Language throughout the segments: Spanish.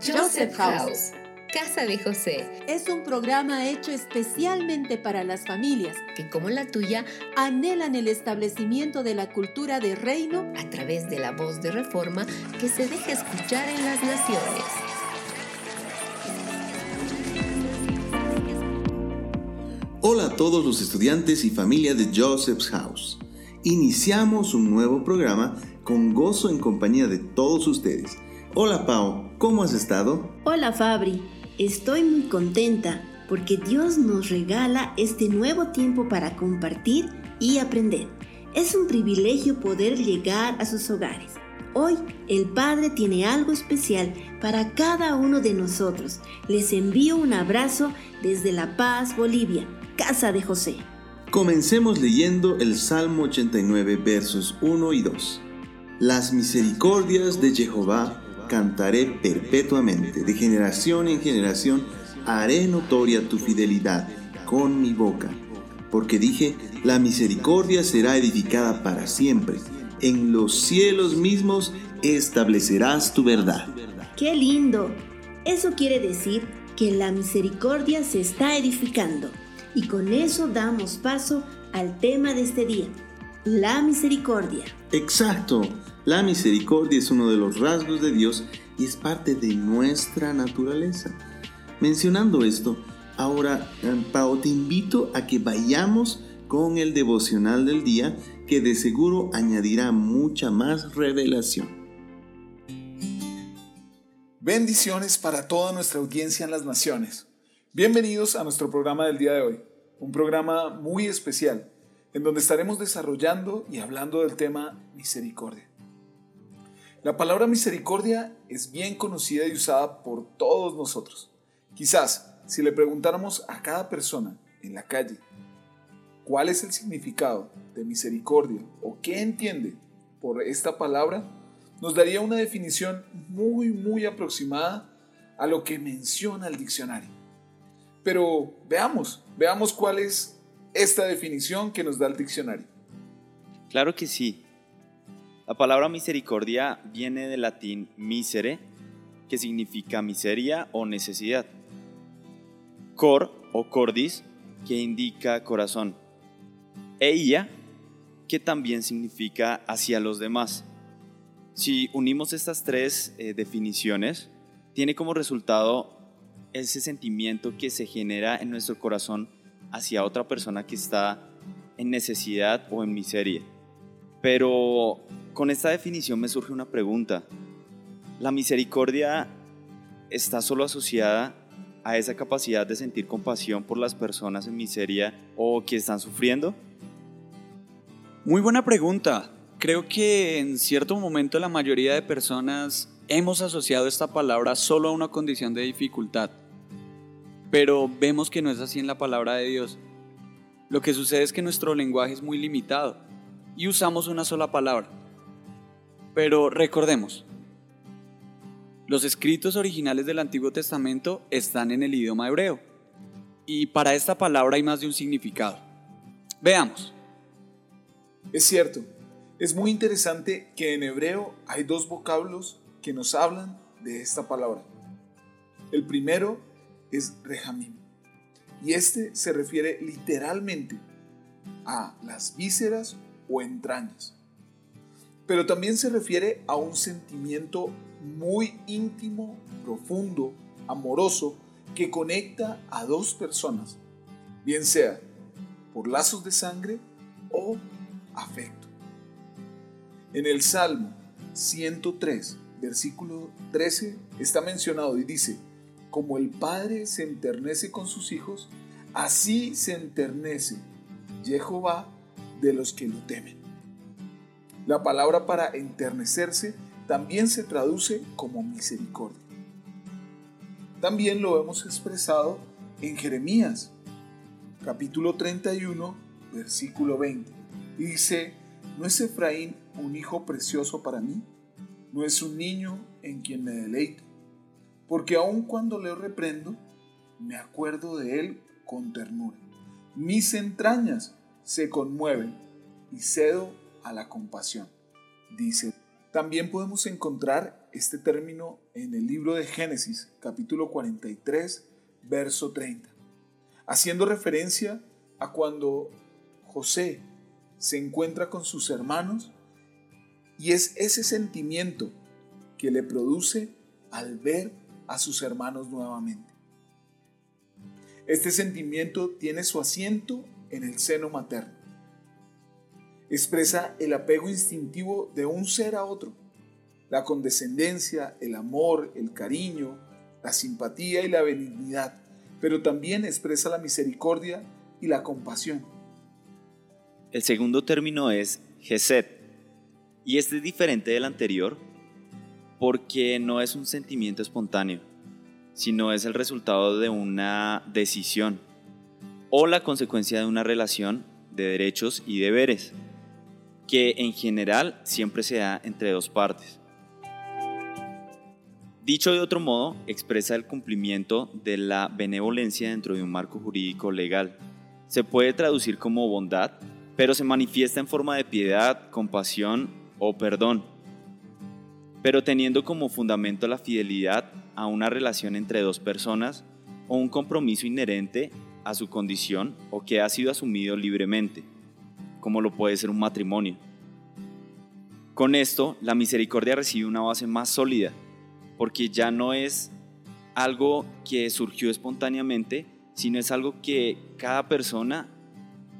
Joseph House. Casa de José. Es un programa hecho especialmente para las familias que, como la tuya, anhelan el establecimiento de la cultura de reino a través de la voz de reforma que se deja escuchar en las naciones. Hola a todos los estudiantes y familia de Joseph's House. Iniciamos un nuevo programa con gozo en compañía de todos ustedes. Hola Pau, ¿cómo has estado? Hola Fabri, Estoy muy contenta porque Dios nos regala este nuevo tiempo para compartir y aprender. Es un privilegio poder llegar a sus hogares. Hoy el Padre tiene algo especial para cada uno de nosotros. Les envío un abrazo desde La Paz, Bolivia, Casa de José. Comencemos leyendo el Salmo 89 versos 1 y 2. Las misericordias de Jehová cantaré perpetuamente, de generación en generación haré notoria tu fidelidad con mi boca. Porque dije, la misericordia será edificada para siempre, en los cielos mismos establecerás tu verdad. ¡Qué lindo! Eso quiere decir que la misericordia se está edificando. Y con eso damos paso al tema de este día, la misericordia. Exacto. La misericordia es uno de los rasgos de Dios y es parte de nuestra naturaleza. Mencionando esto, ahora, eh, Pau, te invito a que vayamos con el devocional del día que de seguro añadirá mucha más revelación. Bendiciones para toda nuestra audiencia en las naciones. Bienvenidos a nuestro programa del día de hoy, un programa muy especial en donde estaremos desarrollando y hablando del tema misericordia. La palabra misericordia es bien conocida y usada por todos nosotros. Quizás, si le preguntáramos a cada persona en la calle cuál es el significado de misericordia o qué entiende por esta palabra, nos daría una definición muy, muy aproximada a lo que menciona el diccionario. Pero veamos, veamos cuál es esta definición que nos da el diccionario. Claro que sí. La palabra misericordia viene del latín misere, que significa miseria o necesidad. Cor o cordis, que indica corazón. Eia, que también significa hacia los demás. Si unimos estas tres eh, definiciones, tiene como resultado ese sentimiento que se genera en nuestro corazón hacia otra persona que está en necesidad o en miseria. Pero con esta definición me surge una pregunta. ¿La misericordia está solo asociada a esa capacidad de sentir compasión por las personas en miseria o que están sufriendo? Muy buena pregunta. Creo que en cierto momento la mayoría de personas hemos asociado esta palabra solo a una condición de dificultad. Pero vemos que no es así en la palabra de Dios. Lo que sucede es que nuestro lenguaje es muy limitado y usamos una sola palabra. Pero recordemos, los escritos originales del Antiguo Testamento están en el idioma hebreo. Y para esta palabra hay más de un significado. Veamos. Es cierto, es muy interesante que en hebreo hay dos vocablos que nos hablan de esta palabra. El primero es rejamim, y este se refiere literalmente a las vísceras o entrañas pero también se refiere a un sentimiento muy íntimo, profundo, amoroso, que conecta a dos personas, bien sea por lazos de sangre o afecto. En el Salmo 103, versículo 13, está mencionado y dice, como el Padre se enternece con sus hijos, así se enternece Jehová de los que lo temen. La palabra para enternecerse también se traduce como misericordia. También lo hemos expresado en Jeremías, capítulo 31, versículo 20. Dice, ¿no es Efraín un hijo precioso para mí? ¿No es un niño en quien me deleito? Porque aun cuando le reprendo, me acuerdo de él con ternura. Mis entrañas se conmueven y cedo a la compasión. Dice, también podemos encontrar este término en el libro de Génesis, capítulo 43, verso 30, haciendo referencia a cuando José se encuentra con sus hermanos y es ese sentimiento que le produce al ver a sus hermanos nuevamente. Este sentimiento tiene su asiento en el seno materno. Expresa el apego instintivo de un ser a otro, la condescendencia, el amor, el cariño, la simpatía y la benignidad, pero también expresa la misericordia y la compasión. El segundo término es Geset, y este es diferente del anterior porque no es un sentimiento espontáneo, sino es el resultado de una decisión o la consecuencia de una relación de derechos y deberes, que en general siempre se da entre dos partes. Dicho de otro modo, expresa el cumplimiento de la benevolencia dentro de un marco jurídico legal. Se puede traducir como bondad, pero se manifiesta en forma de piedad, compasión o perdón, pero teniendo como fundamento la fidelidad a una relación entre dos personas o un compromiso inherente a su condición o que ha sido asumido libremente, como lo puede ser un matrimonio. Con esto, la misericordia recibe una base más sólida, porque ya no es algo que surgió espontáneamente, sino es algo que cada persona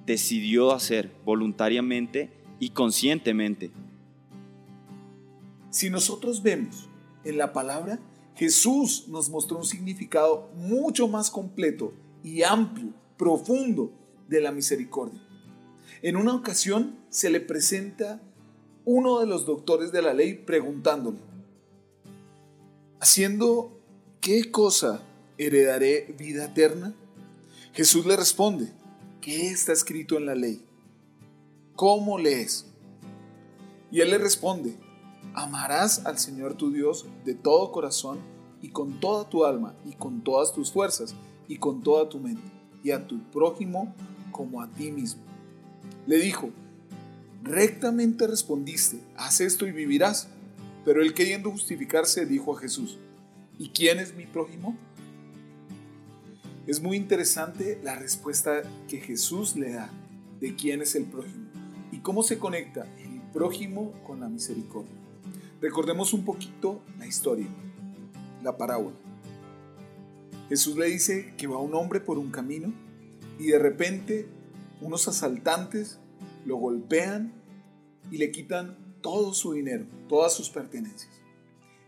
decidió hacer voluntariamente y conscientemente. Si nosotros vemos en la palabra, Jesús nos mostró un significado mucho más completo y amplio, profundo de la misericordia. En una ocasión se le presenta uno de los doctores de la ley preguntándole, ¿haciendo qué cosa heredaré vida eterna? Jesús le responde, ¿qué está escrito en la ley? ¿Cómo lees? Y él le responde, Amarás al Señor tu Dios de todo corazón y con toda tu alma y con todas tus fuerzas y con toda tu mente y a tu prójimo como a ti mismo. Le dijo, rectamente respondiste, haz esto y vivirás. Pero él queriendo justificarse dijo a Jesús, ¿y quién es mi prójimo? Es muy interesante la respuesta que Jesús le da de quién es el prójimo y cómo se conecta el prójimo con la misericordia. Recordemos un poquito la historia, la parábola. Jesús le dice que va un hombre por un camino y de repente unos asaltantes lo golpean y le quitan todo su dinero, todas sus pertenencias.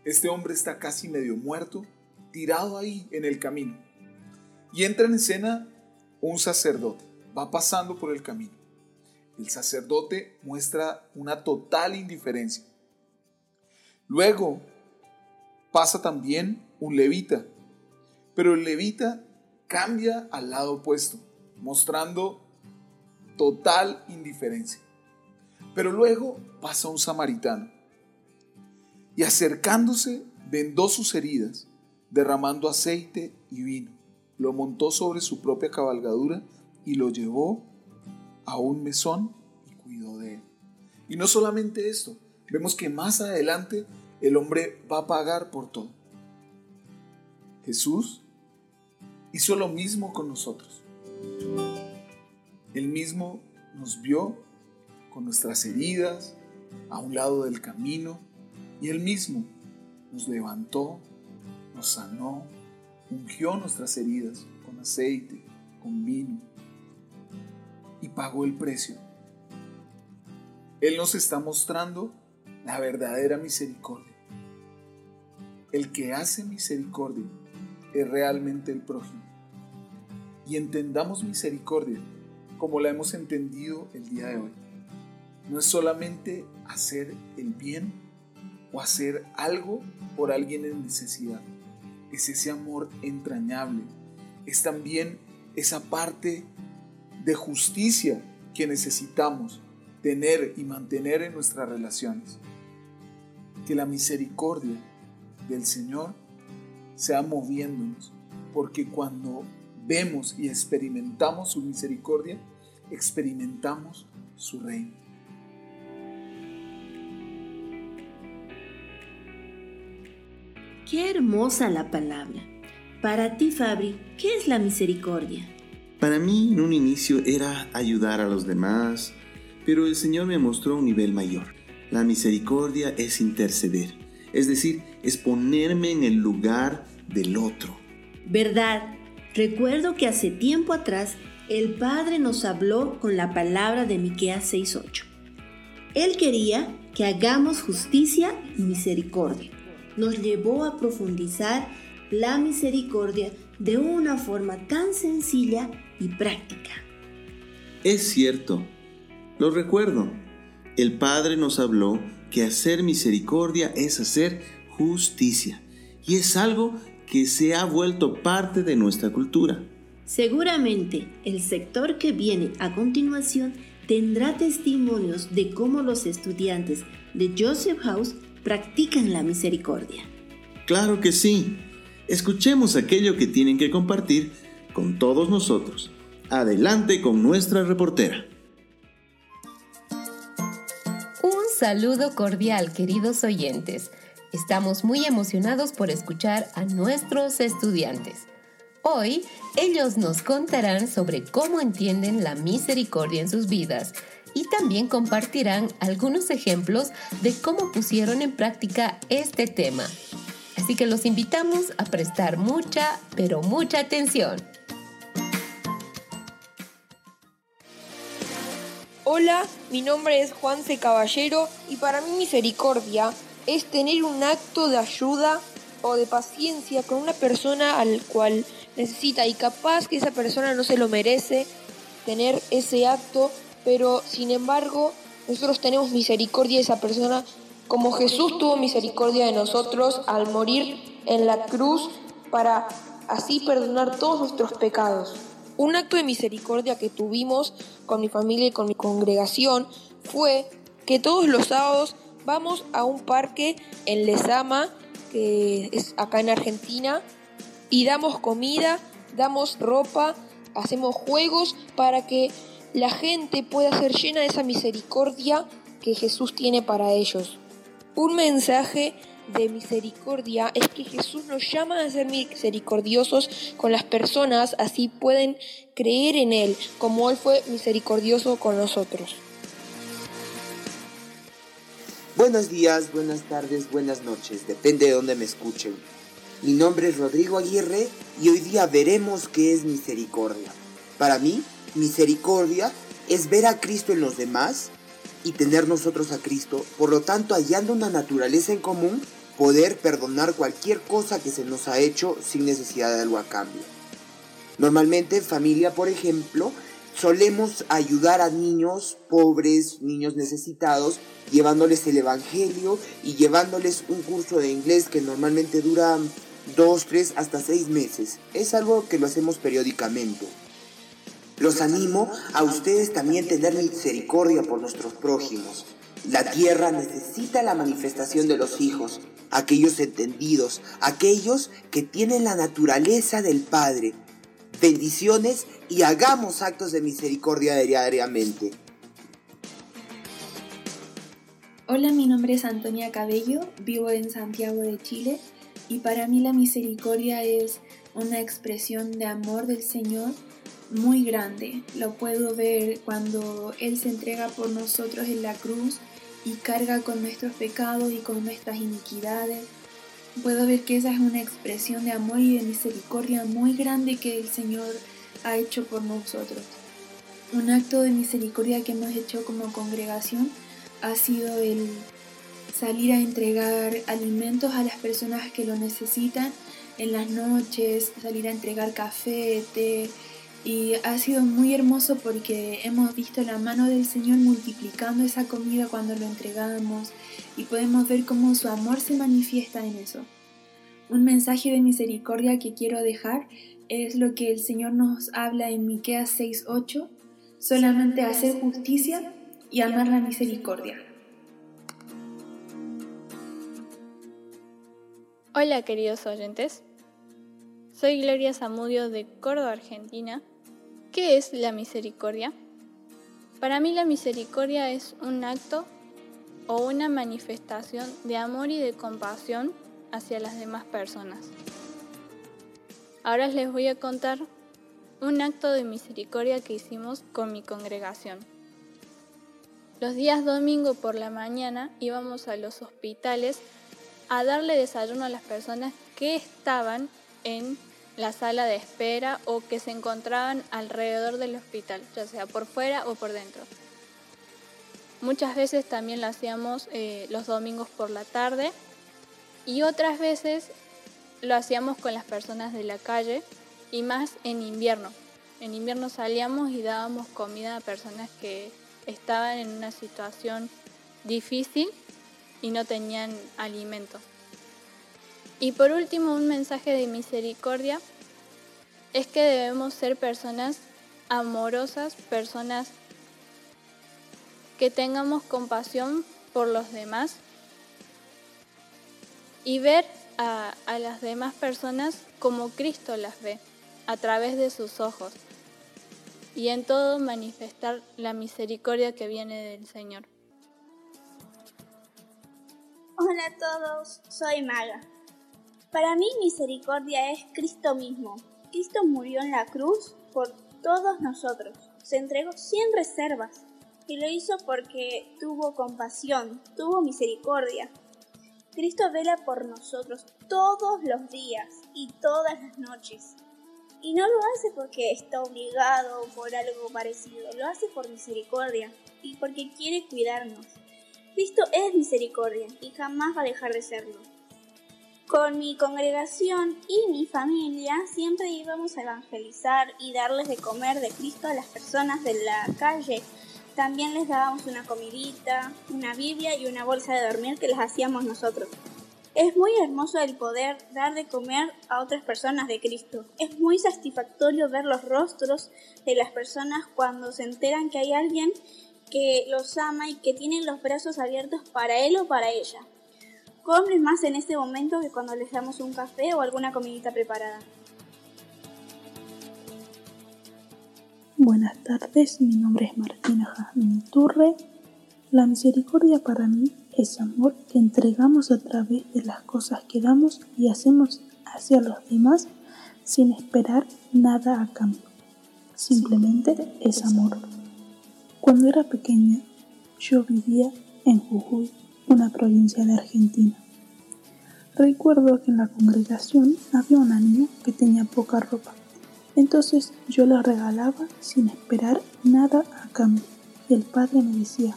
Este hombre está casi medio muerto, tirado ahí en el camino. Y entra en escena un sacerdote, va pasando por el camino. El sacerdote muestra una total indiferencia Luego pasa también un levita, pero el levita cambia al lado opuesto, mostrando total indiferencia. Pero luego pasa un samaritano y acercándose vendó sus heridas, derramando aceite y vino. Lo montó sobre su propia cabalgadura y lo llevó a un mesón y cuidó de él. Y no solamente esto, vemos que más adelante el hombre va a pagar por todo. Jesús hizo lo mismo con nosotros. Él mismo nos vio con nuestras heridas a un lado del camino y Él mismo nos levantó, nos sanó, ungió nuestras heridas con aceite, con vino y pagó el precio. Él nos está mostrando la verdadera misericordia. El que hace misericordia es realmente el prójimo. Y entendamos misericordia como la hemos entendido el día de hoy. No es solamente hacer el bien o hacer algo por alguien en necesidad. Es ese amor entrañable. Es también esa parte de justicia que necesitamos tener y mantener en nuestras relaciones. Que la misericordia del Señor sea moviéndonos, porque cuando vemos y experimentamos su misericordia, experimentamos su reino. Qué hermosa la palabra. Para ti, Fabri, ¿qué es la misericordia? Para mí, en un inicio era ayudar a los demás, pero el Señor me mostró un nivel mayor. La misericordia es interceder, es decir, es ponerme en el lugar del otro. ¿Verdad? Recuerdo que hace tiempo atrás el Padre nos habló con la palabra de Miqueas 6:8. Él quería que hagamos justicia y misericordia. Nos llevó a profundizar la misericordia de una forma tan sencilla y práctica. Es cierto, lo recuerdo. El Padre nos habló que hacer misericordia es hacer justicia y es algo que se ha vuelto parte de nuestra cultura. Seguramente el sector que viene a continuación tendrá testimonios de cómo los estudiantes de Joseph House practican la misericordia. Claro que sí. Escuchemos aquello que tienen que compartir con todos nosotros. Adelante con nuestra reportera. Un saludo cordial, queridos oyentes. Estamos muy emocionados por escuchar a nuestros estudiantes. Hoy ellos nos contarán sobre cómo entienden la misericordia en sus vidas y también compartirán algunos ejemplos de cómo pusieron en práctica este tema. Así que los invitamos a prestar mucha, pero mucha atención. Hola, mi nombre es Juan C. Caballero y para mí misericordia es tener un acto de ayuda o de paciencia con una persona al cual necesita y capaz que esa persona no se lo merece tener ese acto, pero sin embargo nosotros tenemos misericordia de esa persona como Jesús tuvo misericordia de nosotros al morir en la cruz para así perdonar todos nuestros pecados. Un acto de misericordia que tuvimos con mi familia y con mi congregación fue que todos los sábados vamos a un parque en Lesama, que es acá en Argentina, y damos comida, damos ropa, hacemos juegos para que la gente pueda ser llena de esa misericordia que Jesús tiene para ellos. Un mensaje de misericordia es que Jesús nos llama a ser misericordiosos con las personas, así pueden creer en Él, como Él fue misericordioso con nosotros. Buenos días, buenas tardes, buenas noches, depende de dónde me escuchen. Mi nombre es Rodrigo Aguirre y hoy día veremos qué es misericordia. Para mí, misericordia es ver a Cristo en los demás y tener nosotros a Cristo, por lo tanto hallando una naturaleza en común, poder perdonar cualquier cosa que se nos ha hecho sin necesidad de algo a cambio. Normalmente en familia, por ejemplo, solemos ayudar a niños pobres, niños necesitados, llevándoles el Evangelio y llevándoles un curso de inglés que normalmente dura dos, tres, hasta seis meses. Es algo que lo hacemos periódicamente. Los animo a ustedes también tener misericordia por nuestros prójimos. La tierra necesita la manifestación de los hijos, aquellos entendidos, aquellos que tienen la naturaleza del Padre. Bendiciones y hagamos actos de misericordia diariamente. Hola, mi nombre es Antonia Cabello, vivo en Santiago de Chile y para mí la misericordia es una expresión de amor del Señor muy grande. Lo puedo ver cuando Él se entrega por nosotros en la cruz y carga con nuestros pecados y con nuestras iniquidades. Puedo ver que esa es una expresión de amor y de misericordia muy grande que el Señor ha hecho por nosotros. Un acto de misericordia que hemos hecho como congregación ha sido el salir a entregar alimentos a las personas que lo necesitan en las noches, salir a entregar café, té, y ha sido muy hermoso porque hemos visto la mano del Señor multiplicando esa comida cuando lo entregamos y podemos ver cómo su amor se manifiesta en eso. Un mensaje de misericordia que quiero dejar es lo que el Señor nos habla en Miqueas 6:8, solamente hacer justicia y amar la misericordia. Hola queridos oyentes, soy Gloria Zamudio de Córdoba, Argentina ¿Qué es la misericordia? Para mí la misericordia es un acto o una manifestación de amor y de compasión hacia las demás personas. Ahora les voy a contar un acto de misericordia que hicimos con mi congregación. Los días domingo por la mañana íbamos a los hospitales a darle desayuno a las personas que estaban en la sala de espera o que se encontraban alrededor del hospital, ya sea por fuera o por dentro. Muchas veces también lo hacíamos eh, los domingos por la tarde y otras veces lo hacíamos con las personas de la calle y más en invierno. En invierno salíamos y dábamos comida a personas que estaban en una situación difícil y no tenían alimento. Y por último, un mensaje de misericordia es que debemos ser personas amorosas, personas que tengamos compasión por los demás y ver a, las demás personas como Cristo las ve, a través de sus ojos y en todo manifestar la misericordia que viene del Señor. Hola a todos, soy Maga. Para mí misericordia es Cristo mismo. Cristo murió en la cruz por todos nosotros. Se entregó sin reservas y lo hizo porque tuvo compasión, tuvo misericordia. Cristo vela por nosotros todos los días y todas las noches. Y no lo hace porque está obligado por algo parecido, lo hace por misericordia y porque quiere cuidarnos. Cristo es misericordia y jamás va a dejar de serlo. Con mi congregación y mi familia siempre íbamos a evangelizar y darles de comer de Cristo a las personas de la calle. También les dábamos una comidita, una Biblia y una bolsa de dormir que les hacíamos nosotros. Es muy hermoso el poder dar de comer a otras personas de Cristo. Es muy satisfactorio ver los rostros de las personas cuando se enteran que hay alguien que los ama y que tiene los brazos abiertos para él o para ella. Comen más en este momento que cuando les damos un café o alguna comidita preparada. Buenas tardes, mi nombre es Martina Jazmín Turre. La misericordia para mí es amor que entregamos a través de las cosas que damos y hacemos hacia los demás sin esperar nada a cambio. Simplemente es amor. Cuando era pequeña, yo vivía en Jujuy, una provincia de Argentina. Recuerdo que en la congregación había una niña que tenía poca ropa. Entonces yo la regalaba sin esperar nada a cambio. El padre me decía,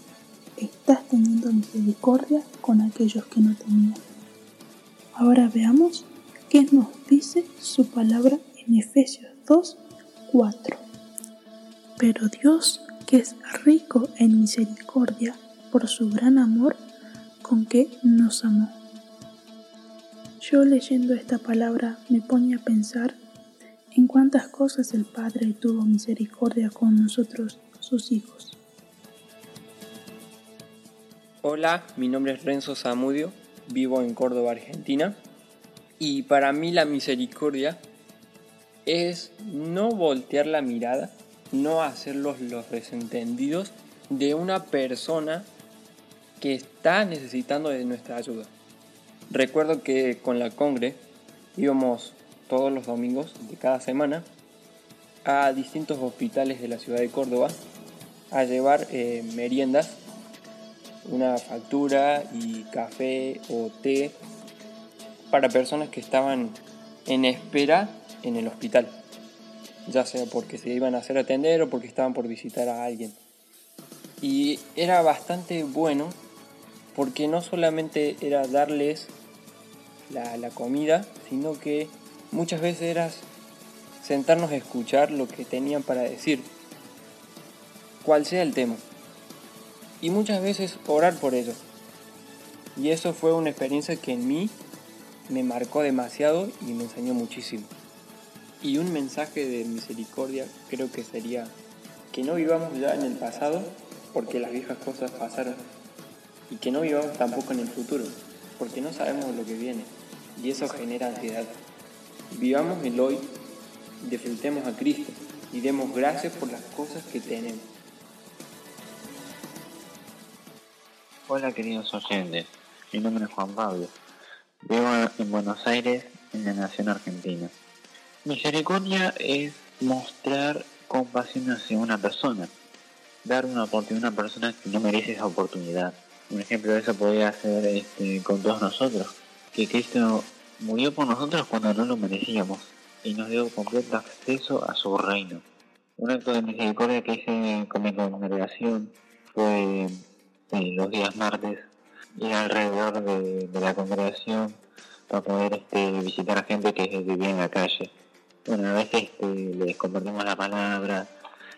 estás teniendo misericordia con aquellos que no tenían. Ahora veamos qué nos dice su palabra en Efesios 2, 4. Pero Dios, que es rico en misericordia por su gran amor con que nos amó. Yo leyendo esta palabra me pone a pensar en cuántas cosas el Padre tuvo misericordia con nosotros, sus hijos. Hola, mi nombre es Renzo Zamudio, vivo en Córdoba, Argentina, y para mí la misericordia es no voltear la mirada, no hacerlos los desentendidos de una persona que está necesitando de nuestra ayuda. Recuerdo que con la Congre íbamos todos los domingos de cada semana a distintos hospitales de la ciudad de Córdoba a llevar eh, meriendas una factura y café o té para personas que estaban en espera en el hospital, ya sea porque se iban a hacer atender o porque estaban por visitar a alguien. Y era bastante bueno porque no solamente era darles la, la comida, sino que muchas veces era sentarnos a escuchar lo que tenían para decir, cual sea el tema y muchas veces orar por ellos. Y eso fue una experiencia que en mí me marcó demasiado y me enseñó muchísimo. Y un mensaje de misericordia creo que sería que no vivamos ya en el pasado porque las viejas cosas pasaron y que no vivamos tampoco en el futuro porque no sabemos lo que viene y eso genera ansiedad. Vivamos el hoy, disfrutemos a Cristo y demos gracias por las cosas que tenemos. Hola queridos oyentes, mi nombre es Juan Pablo. Vivo en Buenos Aires, en la nación argentina. Misericordia es mostrar compasión hacia una persona, dar una oportunidad a una persona que no merece esa oportunidad. Un ejemplo de eso podría ser este, con todos nosotros, que Cristo murió por nosotros cuando no lo merecíamos y nos dio completo acceso a su reino. Un acto de misericordia que hice con mi congregación fue los días martes ir alrededor de, la congregación para poder este, visitar a gente que vivía en la calle. Bueno, a veces este, les compartimos la palabra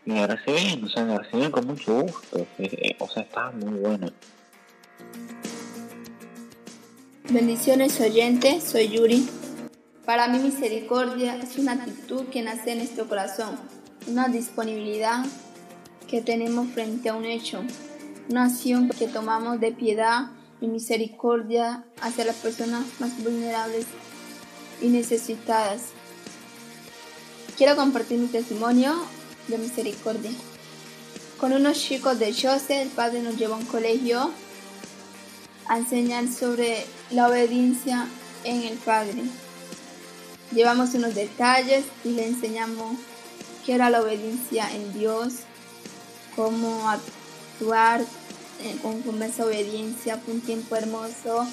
y la reciben, o sea, la reciben con mucho gusto. Eh, o sea, está muy bueno. Bendiciones oyentes, soy Yuri. Para mí misericordia es una actitud que nace en nuestro corazón, una disponibilidad que tenemos frente a un hecho, una acción que tomamos de piedad y misericordia hacia las personas más vulnerables y necesitadas. Quiero compartir mi testimonio de misericordia. Con unos chicos de Jose, el padre nos llevó a un colegio a enseñar sobre la obediencia en el Padre. Llevamos unos detalles y le enseñamos qué era la obediencia en Dios, cómo actuar con esa obediencia. Fue un tiempo hermoso,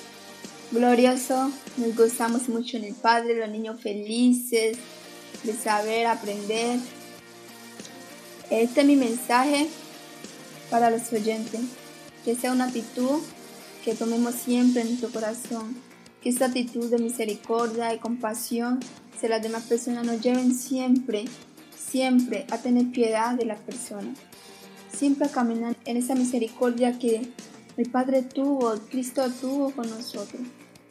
glorioso. Nos gozamos mucho en el Padre, los niños felices de saber, aprender. Este es mi mensaje para los oyentes. Que sea una actitud que tomemos siempre en nuestro corazón. Que esta actitud de misericordia y compasión se las demás personas nos lleven siempre, siempre a tener piedad de las personas siempre a caminar en esa misericordia que el Padre tuvo, Cristo tuvo con nosotros,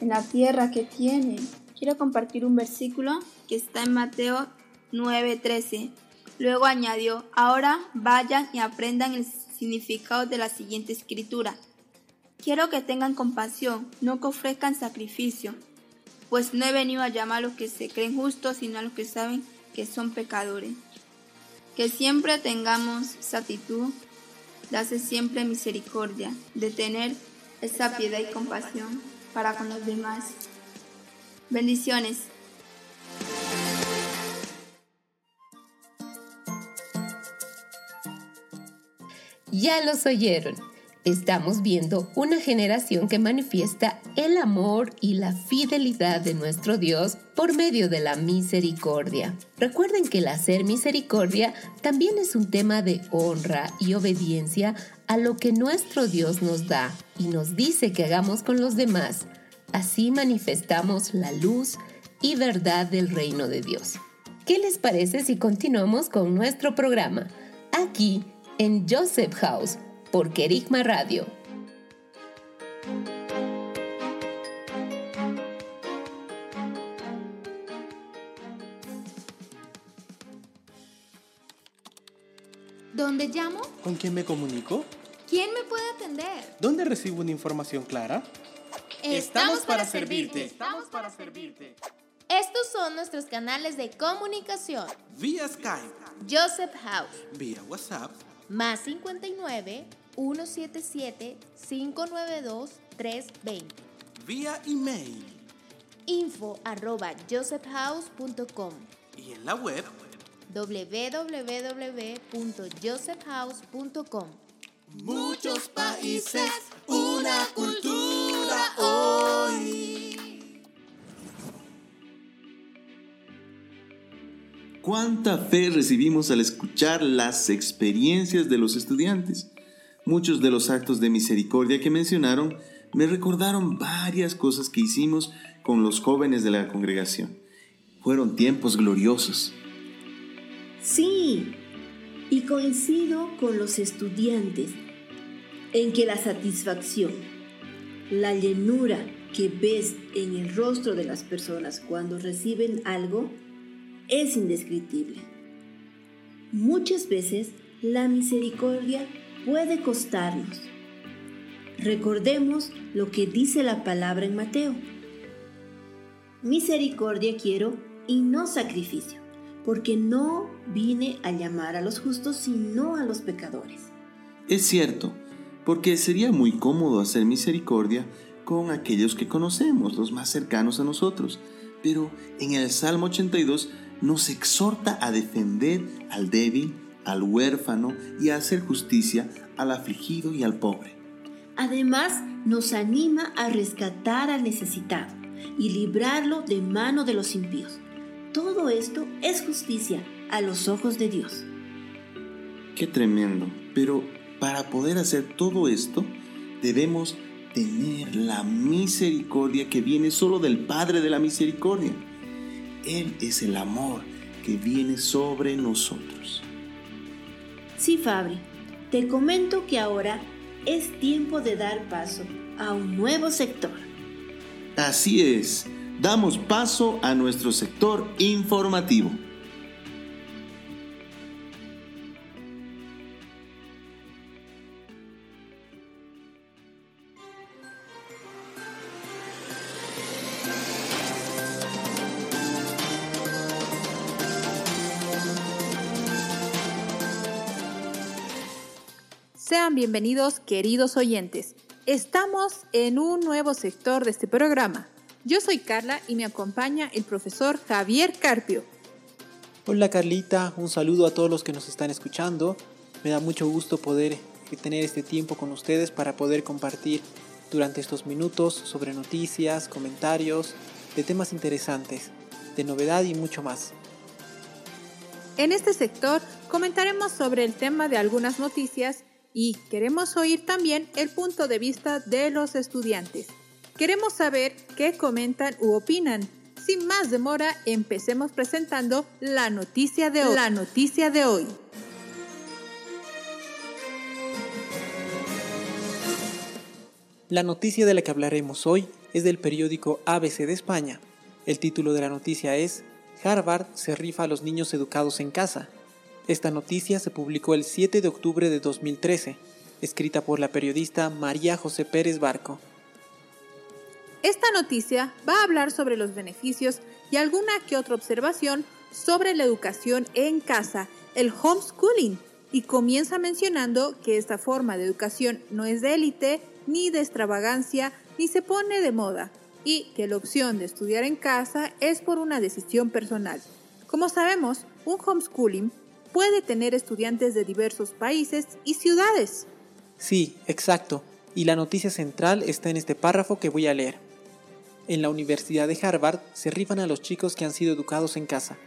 en la tierra que tiene. Quiero compartir un versículo que está en Mateo 9:13. Luego añadió, ahora vayan y aprendan el significado de la siguiente escritura. Quiero que tengan compasión, no que ofrezcan sacrificio, pues no he venido a llamar a los que se creen justos, sino a los que saben que son pecadores. Que siempre tengamos esa actitud de hacer siempre misericordia, de tener esa piedad y compasión para con los demás. Bendiciones. Ya los oyeron. Estamos viendo una generación que manifiesta el amor y la fidelidad de nuestro Dios por medio de la misericordia. Recuerden que el hacer misericordia también es un tema de honra y obediencia a lo que nuestro Dios nos da y nos dice que hagamos con los demás. Así manifestamos la luz y verdad del reino de Dios. ¿Qué les parece si continuamos con nuestro programa? Aquí en Joseph House por Kerigma Radio. ¿Dónde llamo? ¿Con quién me comunico? ¿Quién me puede atender? ¿Dónde recibo una información clara? Estamos, para, servirte. Estamos para servirte. Estos son nuestros canales de comunicación. Vía Skype. Joseph House. Vía WhatsApp. Más 59 177-592-320. Vía email. Info arroba josephhouse.com. Y en la web www.josephhouse.com. Muchos países, una cultura hoy. ¿Cuánta fe recibimos al escuchar las experiencias de los estudiantes? Muchos de los actos de misericordia que mencionaron me recordaron varias cosas que hicimos con los jóvenes de la congregación. Fueron tiempos gloriosos. Sí, y coincido con los estudiantes en que la satisfacción, la llenura que ves en el rostro de las personas cuando reciben algo es indescriptible. Muchas veces la misericordia puede costarnos. Recordemos lo que dice la palabra en Mateo. Misericordia quiero y no sacrificio, porque no vine a llamar a los justos, sino a los pecadores. Es cierto, porque sería muy cómodo hacer misericordia con aquellos que conocemos, los más cercanos a nosotros. Pero en el Salmo 82 nos exhorta a defender al débil, al huérfano y a hacer justicia al afligido y al pobre. Además, nos anima a rescatar al necesitado y librarlo de mano de los impíos. Todo esto es justicia a los ojos de Dios. Qué tremendo. Pero para poder hacer todo esto, debemos tener la misericordia que viene solo del Padre de la Misericordia. Él es el amor que viene sobre nosotros. Sí, Fabri, te comento que ahora es tiempo de dar paso a un nuevo sector. Así es, damos paso a nuestro sector informativo. Sean bienvenidos queridos oyentes. Estamos en un nuevo sector de este programa. Yo soy Carla y me acompaña el profesor Javier Carpio. Hola Carlita, un saludo a todos los que nos están escuchando. Me da mucho gusto poder tener este tiempo con ustedes para poder compartir durante estos minutos sobre noticias, comentarios, de temas interesantes, de novedad y mucho más. En este sector comentaremos sobre el tema de algunas noticias y queremos oír también el punto de vista de los estudiantes. Queremos saber qué comentan u opinan. Sin más demora, empecemos presentando la noticia de hoy. La noticia de hoy. La noticia de la que hablaremos hoy es del periódico ABC de España. El título de la noticia es Harvard se rifa a los niños educados en casa. Esta noticia se publicó el 7 de octubre de 2013, escrita por la periodista María José Pérez Barco. Esta noticia va a hablar sobre los beneficios y alguna que otra observación sobre la educación en casa, el homeschooling, y comienza mencionando que esta forma de educación no es de élite, ni de extravagancia, ni se pone de moda, y que la opción de estudiar en casa es por una decisión personal. Como sabemos, un homeschooling puede tener estudiantes de diversos países y ciudades. Sí, exacto. Y la noticia central está en este párrafo que voy a leer. En la Universidad de Harvard se rifan a los chicos que han sido educados en casa,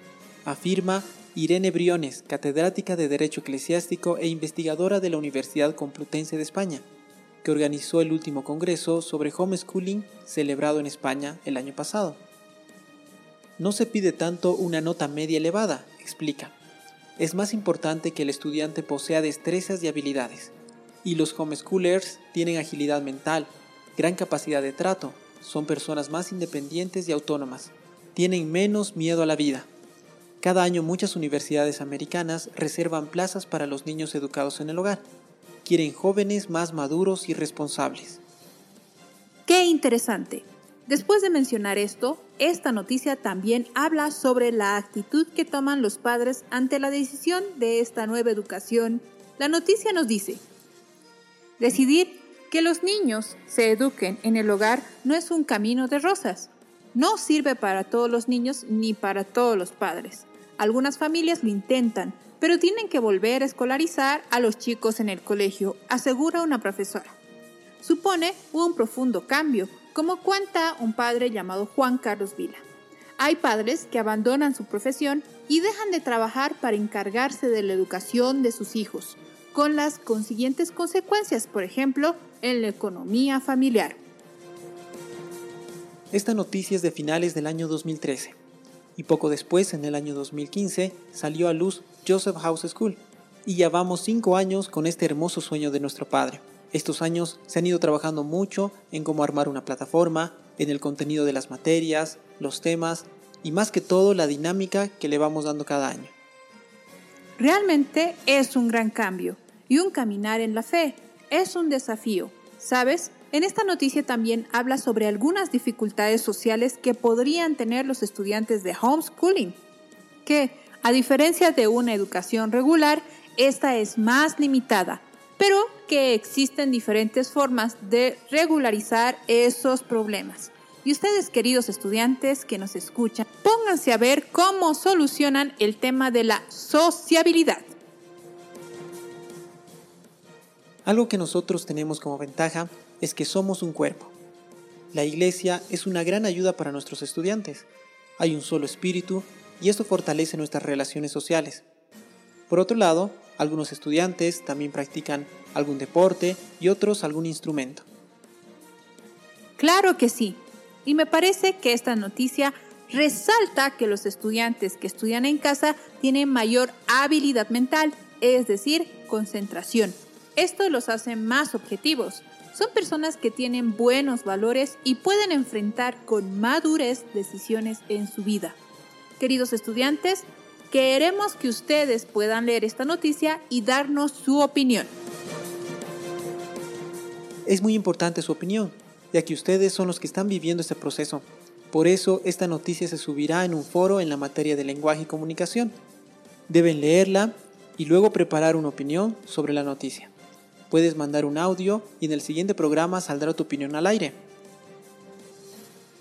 afirma Irene Briones, catedrática de Derecho Eclesiástico e investigadora de la Universidad Complutense de España, que organizó el último congreso sobre homeschooling celebrado en España el año pasado. No se pide tanto una nota media elevada, explica es más importante que el estudiante posea destrezas y habilidades. Y los homeschoolers tienen agilidad mental, gran capacidad de trato, son personas más independientes y autónomas, tienen menos miedo a la vida. Cada año muchas universidades americanas reservan plazas para los niños educados en el hogar. Quieren jóvenes más maduros y responsables. ¡Qué interesante! Después de mencionar esto, esta noticia también habla sobre la actitud que toman los padres ante la decisión de esta nueva educación. La noticia nos dice, decidir que los niños se eduquen en el hogar no es un camino de rosas. No sirve para todos los niños ni para todos los padres. Algunas familias lo intentan, pero tienen que volver a escolarizar a los chicos en el colegio, asegura una profesora. Supone un profundo cambio, como cuenta un padre llamado Juan Carlos Vila. Hay padres que abandonan su profesión y dejan de trabajar para encargarse de la educación de sus hijos, con las consiguientes consecuencias, por ejemplo, en la economía familiar. Esta noticia es de finales del año 2013 y poco después, en el año 2015, salió a luz Joseph House School y ya vamos cinco años con este hermoso sueño de nuestro padre. Estos años se han ido trabajando mucho en cómo armar una plataforma, en el contenido de las materias, los temas y más que todo la dinámica que le vamos dando cada año. Realmente es un gran cambio y un caminar en la fe. Es un desafío. ¿Sabes? En esta noticia también habla sobre algunas dificultades sociales que podrían tener los estudiantes de homeschooling, que, a diferencia de una educación regular, esta es más limitada pero que existen diferentes formas de regularizar esos problemas. Y ustedes, queridos estudiantes que nos escuchan, pónganse a ver cómo solucionan el tema de la sociabilidad. Algo que nosotros tenemos como ventaja es que somos un cuerpo. La iglesia es una gran ayuda para nuestros estudiantes. Hay un solo espíritu y esto fortalece nuestras relaciones sociales. Por otro lado, algunos estudiantes también practican algún deporte y otros algún instrumento. Claro que sí. Y me parece que esta noticia resalta que los estudiantes que estudian en casa tienen mayor habilidad mental, es decir, concentración. Esto los hace más objetivos. Son personas que tienen buenos valores y pueden enfrentar con madurez decisiones en su vida. Queridos estudiantes, queremos que ustedes puedan leer esta noticia y darnos su opinión. Es muy importante su opinión, ya que ustedes son los que están viviendo este proceso. Por eso esta noticia se subirá en un foro en la materia de lenguaje y comunicación. Deben leerla y luego preparar una opinión sobre la noticia. Puedes mandar un audio y en el siguiente programa saldrá tu opinión al aire.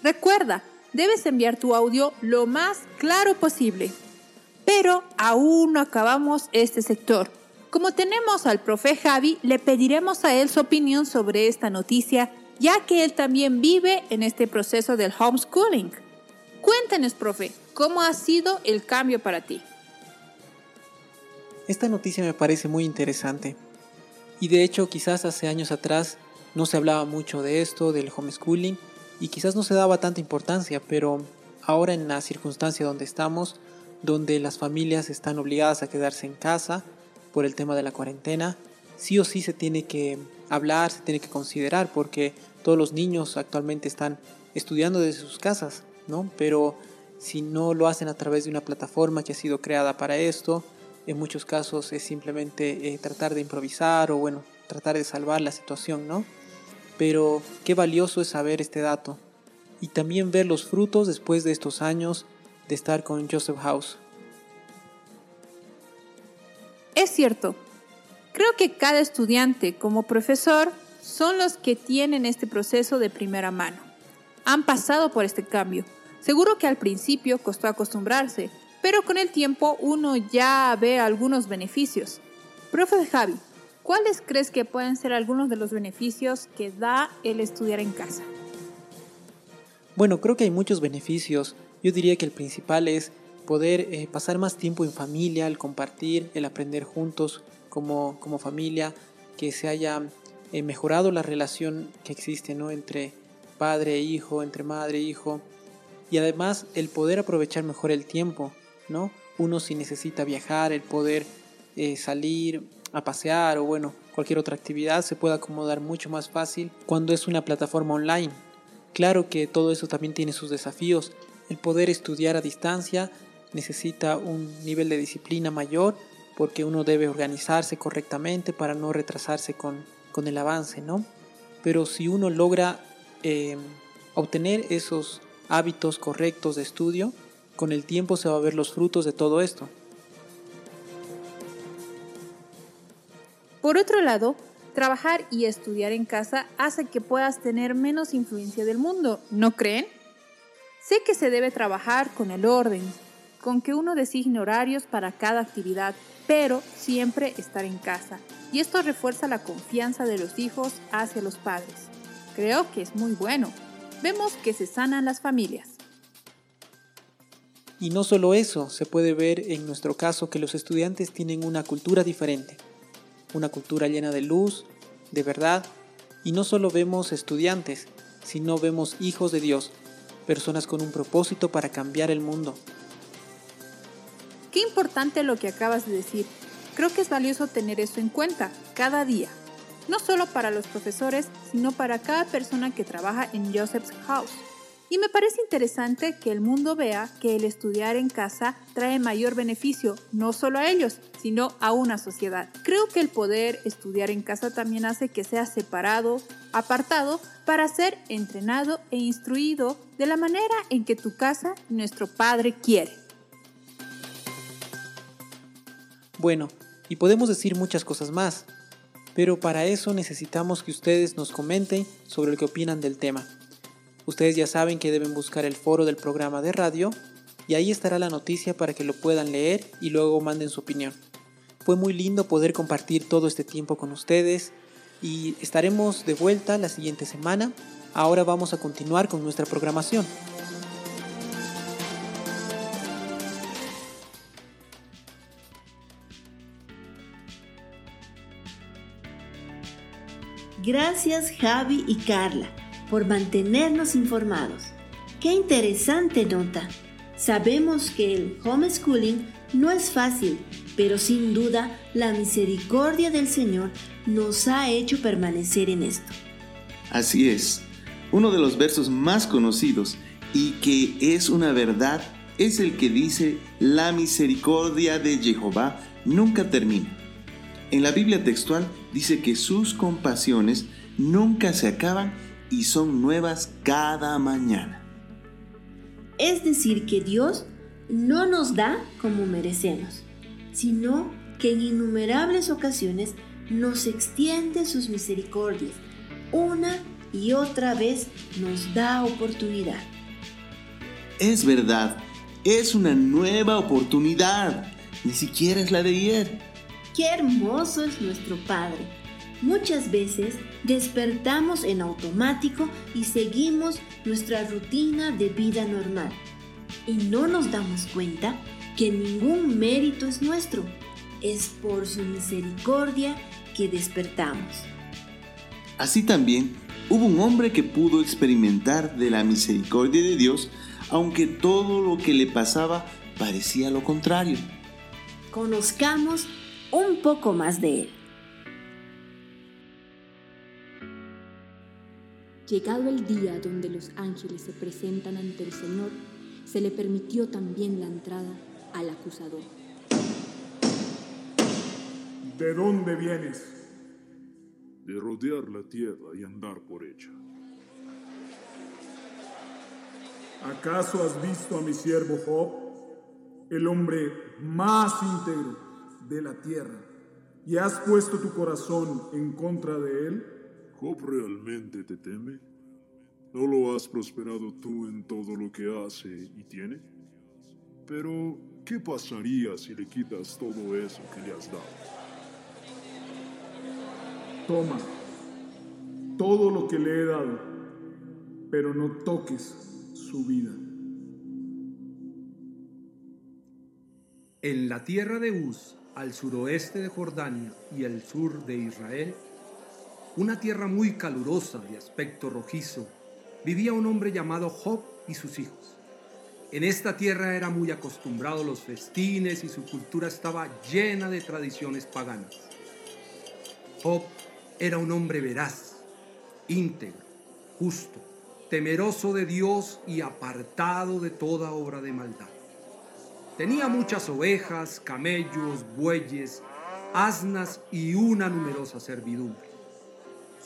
Recuerda, debes enviar tu audio lo más claro posible. Pero aún no acabamos este sector. Como tenemos al profe Javi, le pediremos a él su opinión sobre esta noticia, ya que él también vive en este proceso del homeschooling. Cuéntanos, profe, ¿cómo ha sido el cambio para ti? Esta noticia me parece muy interesante. Y de hecho, quizás hace años atrás no se hablaba mucho de esto, del homeschooling, y quizás no se daba tanta importancia, pero ahora en la circunstancia donde estamos, donde las familias están obligadas a quedarse en casa, por el tema de la cuarentena, sí o sí se tiene que hablar, se tiene que considerar, porque todos los niños actualmente están estudiando desde sus casas, ¿no? Pero si no lo hacen a través de una plataforma que ha sido creada para esto, en muchos casos es simplemente eh, tratar de improvisar o bueno, tratar de salvar la situación, ¿no? Pero qué valioso es saber este dato y también ver los frutos después de estos años de estar con Joseph House. Es cierto. Creo que cada estudiante como profesor son los que tienen este proceso de primera mano. Han pasado por este cambio. Seguro que al principio costó acostumbrarse, pero con el tiempo uno ya ve algunos beneficios. Profe Javi, ¿cuáles crees que pueden ser algunos de los beneficios que da el estudiar en casa? Bueno, creo que hay muchos beneficios. Yo diría que el principal es poder eh, pasar más tiempo en familia, el compartir, el aprender juntos como, como familia, que se haya eh, mejorado la relación que existe ¿no? entre padre e hijo, entre madre e hijo, y además el poder aprovechar mejor el tiempo, ¿no? Uno si necesita viajar, el poder eh, salir a pasear o bueno, cualquier otra actividad se puede acomodar mucho más fácil cuando es una plataforma online. Claro que todo eso también tiene sus desafíos. El poder estudiar a distancia necesita un nivel de disciplina mayor porque uno debe organizarse correctamente para no retrasarse con, con el avance, ¿no? Pero si uno logra eh, obtener esos hábitos correctos de estudio, con el tiempo se va a ver los frutos de todo esto. Por otro lado, trabajar y estudiar en casa hace que puedas tener menos influencia del mundo, ¿no creen? Sé que se debe trabajar con el orden, con que uno designe horarios para cada actividad, pero siempre estar en casa. Y esto refuerza la confianza de los hijos hacia los padres. Creo que es muy bueno. Vemos que se sanan las familias. Y no solo eso, se puede ver en nuestro caso que los estudiantes tienen una cultura diferente, una cultura llena de luz, de verdad, y no solo vemos estudiantes, sino vemos hijos de Dios, personas con un propósito para cambiar el mundo, Qué importante lo que acabas de decir. Creo que es valioso tener eso en cuenta cada día, no solo para los profesores, sino para cada persona que trabaja en Joseph's House. Y me parece interesante que el mundo vea que el estudiar en casa trae mayor beneficio, no solo a ellos, sino a una sociedad. Creo que el poder estudiar en casa también hace que sea separado, apartado, para ser entrenado e instruido de la manera en que tu casa, nuestro Padre, quiere. Bueno, y podemos decir muchas cosas más. pero para eso necesitamos que ustedes nos comenten sobre lo que opinan del tema. Ustedes ya saben que deben buscar el foro del programa de radio y ahí estará la noticia para que lo puedan leer y luego manden su opinión. Fue muy lindo poder compartir todo este tiempo con ustedes y estaremos de vuelta la siguiente semana. Ahora vamos a continuar con nuestra programación. Gracias Javi y Carla por mantenernos informados. Qué interesante nota. Sabemos que el homeschooling no es fácil, pero sin duda la misericordia del Señor nos ha hecho permanecer en esto. Así es. Uno de los versos más conocidos y que es una verdad es el que dice, la misericordia de Jehová nunca termina. En la Biblia textual dice que sus compasiones nunca se acaban y son nuevas cada mañana. Es decir, que Dios no nos da como merecemos, sino que en innumerables ocasiones nos extiende sus misericordias. Una y otra vez nos da oportunidad. Es verdad, es una nueva oportunidad. Ni siquiera es la de ayer. Qué hermoso es nuestro Padre. Muchas veces despertamos en automático y seguimos nuestra rutina de vida normal. Y no nos damos cuenta que ningún mérito es nuestro. Es por su misericordia que despertamos. Así también hubo un hombre que pudo experimentar de la misericordia de Dios, aunque todo lo que le pasaba parecía lo contrario. Conozcamos un poco más de él. Llegado el día donde los ángeles se presentan ante el Señor, se le permitió también la entrada al acusador. ¿De dónde vienes? De rodear la tierra y andar por ella. ¿Acaso has visto a mi siervo Job, el hombre más íntegro de la tierra, y has puesto tu corazón en contra de él? ¿Job realmente te teme? ¿No lo has prosperado tú en todo lo que hace y tiene? Pero, ¿qué pasaría si le quitas todo eso que le has dado? Toma todo lo que le he dado, pero no toques su vida. En la tierra de Uz, al suroeste de Jordania y al sur de Israel, una tierra muy calurosa de aspecto rojizo, vivía un hombre llamado Job y sus hijos. En esta tierra era muy acostumbrado los festines y su cultura estaba llena de tradiciones paganas. Job era un hombre veraz, íntegro, justo, temeroso de Dios y apartado de toda obra de maldad. Tenía muchas ovejas, camellos, bueyes, asnas y una numerosa servidumbre.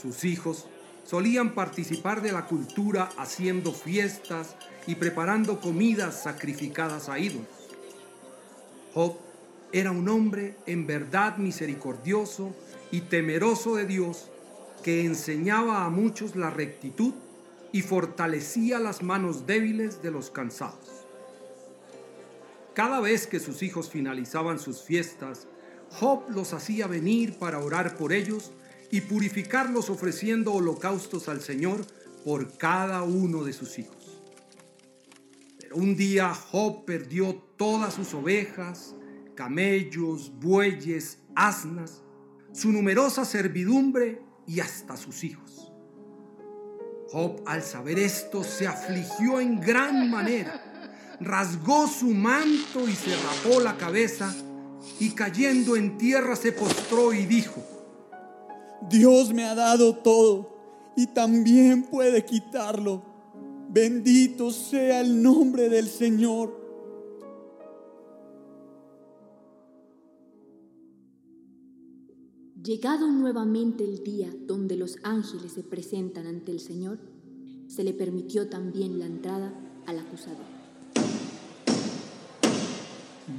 Sus hijos solían participar de la cultura haciendo fiestas y preparando comidas sacrificadas a ídolos. Job era un hombre en verdad misericordioso y temeroso de Dios que enseñaba a muchos la rectitud y fortalecía las manos débiles de los cansados. Cada vez que sus hijos finalizaban sus fiestas, Job los hacía venir para orar por ellos y purificarlos ofreciendo holocaustos al Señor por cada uno de sus hijos. Pero un día Job perdió todas sus ovejas, camellos, bueyes, asnas, su numerosa servidumbre y hasta sus hijos. Job al saber esto se afligió en gran manera, rasgó su manto y se rapó la cabeza y cayendo en tierra se postró y dijo, Dios me ha dado todo y también puede quitarlo. Bendito sea el nombre del Señor. Llegado nuevamente el día donde los ángeles se presentan ante el Señor, se le permitió también la entrada al acusador.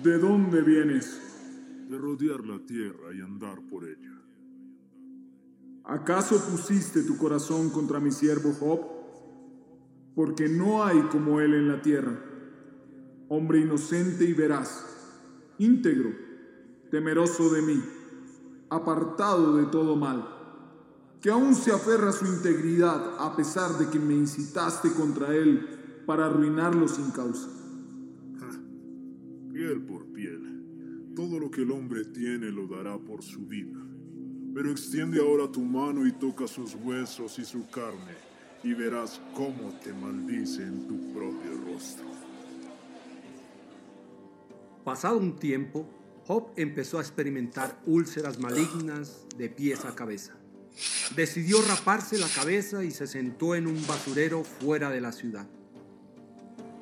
¿De dónde vienes? De rodear la tierra y andar por ella. ¿Acaso pusiste tu corazón contra mi siervo Job? Porque no hay como él en la tierra, hombre inocente y veraz, íntegro, temeroso de mí, apartado de todo mal, que aún se aferra a su integridad a pesar de que me incitaste contra él para arruinarlo sin causa. Por piel, todo lo que el hombre tiene lo dará por su vida. Pero extiende ahora tu mano y toca sus huesos y su carne, y verás cómo te maldice en tu propio rostro. Pasado un tiempo, Job empezó a experimentar úlceras malignas de pies a cabeza. Decidió raparse la cabeza y se sentó en un basurero fuera de la ciudad.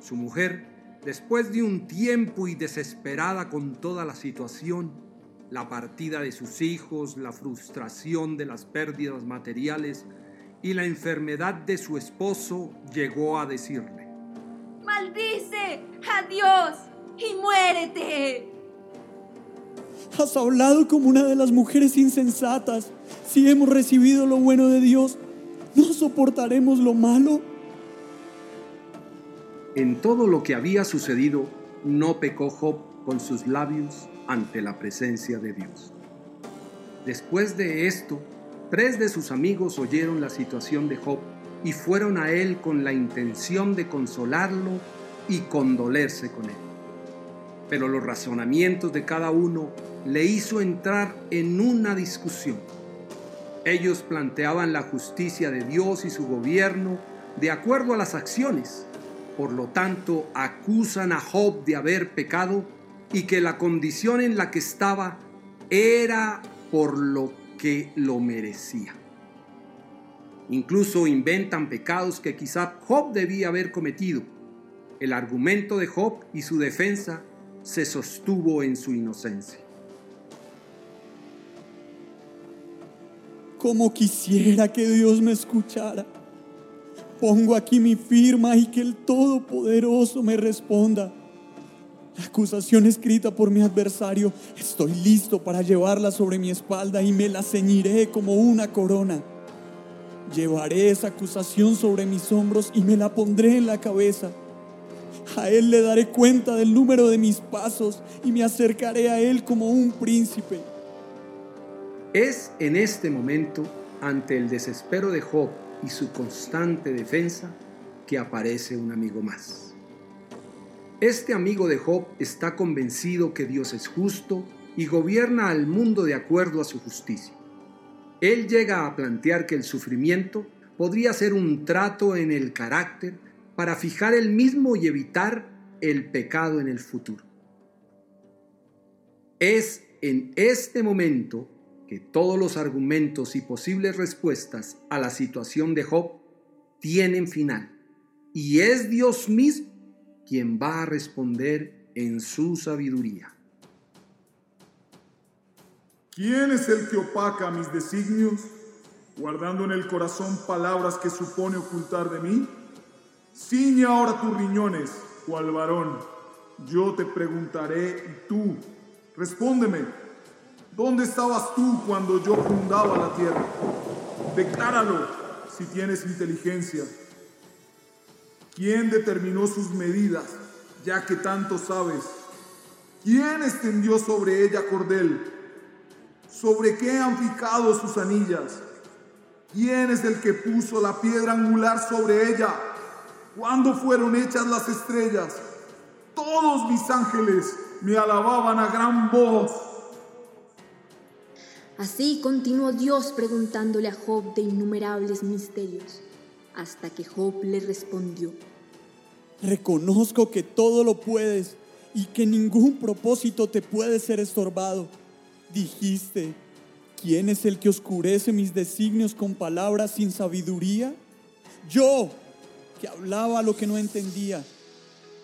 Su mujer, después de un tiempo y desesperada con toda la situación, la partida de sus hijos, la frustración de las pérdidas materiales y la enfermedad de su esposo, llegó a decirle, Maldice a Dios y muérete. Has hablado como una de las mujeres insensatas. Si hemos recibido lo bueno de Dios, ¿no soportaremos lo malo? En todo lo que había sucedido, no pecó Job con sus labios ante la presencia de Dios. Después de esto, tres de sus amigos oyeron la situación de Job y fueron a él con la intención de consolarlo y condolerse con él. Pero los razonamientos de cada uno le hizo entrar en una discusión. Ellos planteaban la justicia de Dios y su gobierno de acuerdo a las acciones. Por lo tanto, acusan a Job de haber pecado y que la condición en la que estaba era por lo que lo merecía. Incluso inventan pecados que quizá Job debía haber cometido. El argumento de Job y su defensa se sostuvo en su inocencia. Como quisiera que Dios me escuchara. Pongo aquí mi firma y que el Todopoderoso me responda. La acusación escrita por mi adversario, estoy listo para llevarla sobre mi espalda y me la ceñiré como una corona. Llevaré esa acusación sobre mis hombros y me la pondré en la cabeza. A Él le daré cuenta del número de mis pasos y me acercaré a Él como un príncipe. Es en este momento, ante el desespero de Job y su constante defensa, que aparece un amigo más. Este amigo de Job está convencido que Dios es justo y gobierna al mundo de acuerdo a su justicia. Él llega a plantear que el sufrimiento podría ser un trato en el carácter para fijar el mismo y evitar el pecado en el futuro. Es en este momento que todos los argumentos y posibles respuestas a la situación de Job tienen final. Y es Dios mismo quien va a responder en su sabiduría. ¿Quién es el que opaca mis designios, guardando en el corazón palabras que supone ocultar de mí? Ciñe ahora tus riñones, cual varón. Yo te preguntaré y tú, respóndeme, ¿dónde estabas tú cuando yo fundaba la tierra? Decláralo si tienes inteligencia. ¿Quién determinó sus medidas, ya que tanto sabes? ¿Quién extendió sobre ella cordel? ¿Sobre qué han picado sus anillas? ¿Quién es el que puso la piedra angular sobre ella? ¿Cuándo fueron hechas las estrellas? Todos mis ángeles me alababan a gran voz. Así continuó Dios preguntándole a Job de innumerables misterios, hasta que Job le respondió. Reconozco que todo lo puedes y que ningún propósito te puede ser estorbado. Dijiste, ¿quién es el que oscurece mis designios con palabras sin sabiduría? Yo, que hablaba lo que no entendía,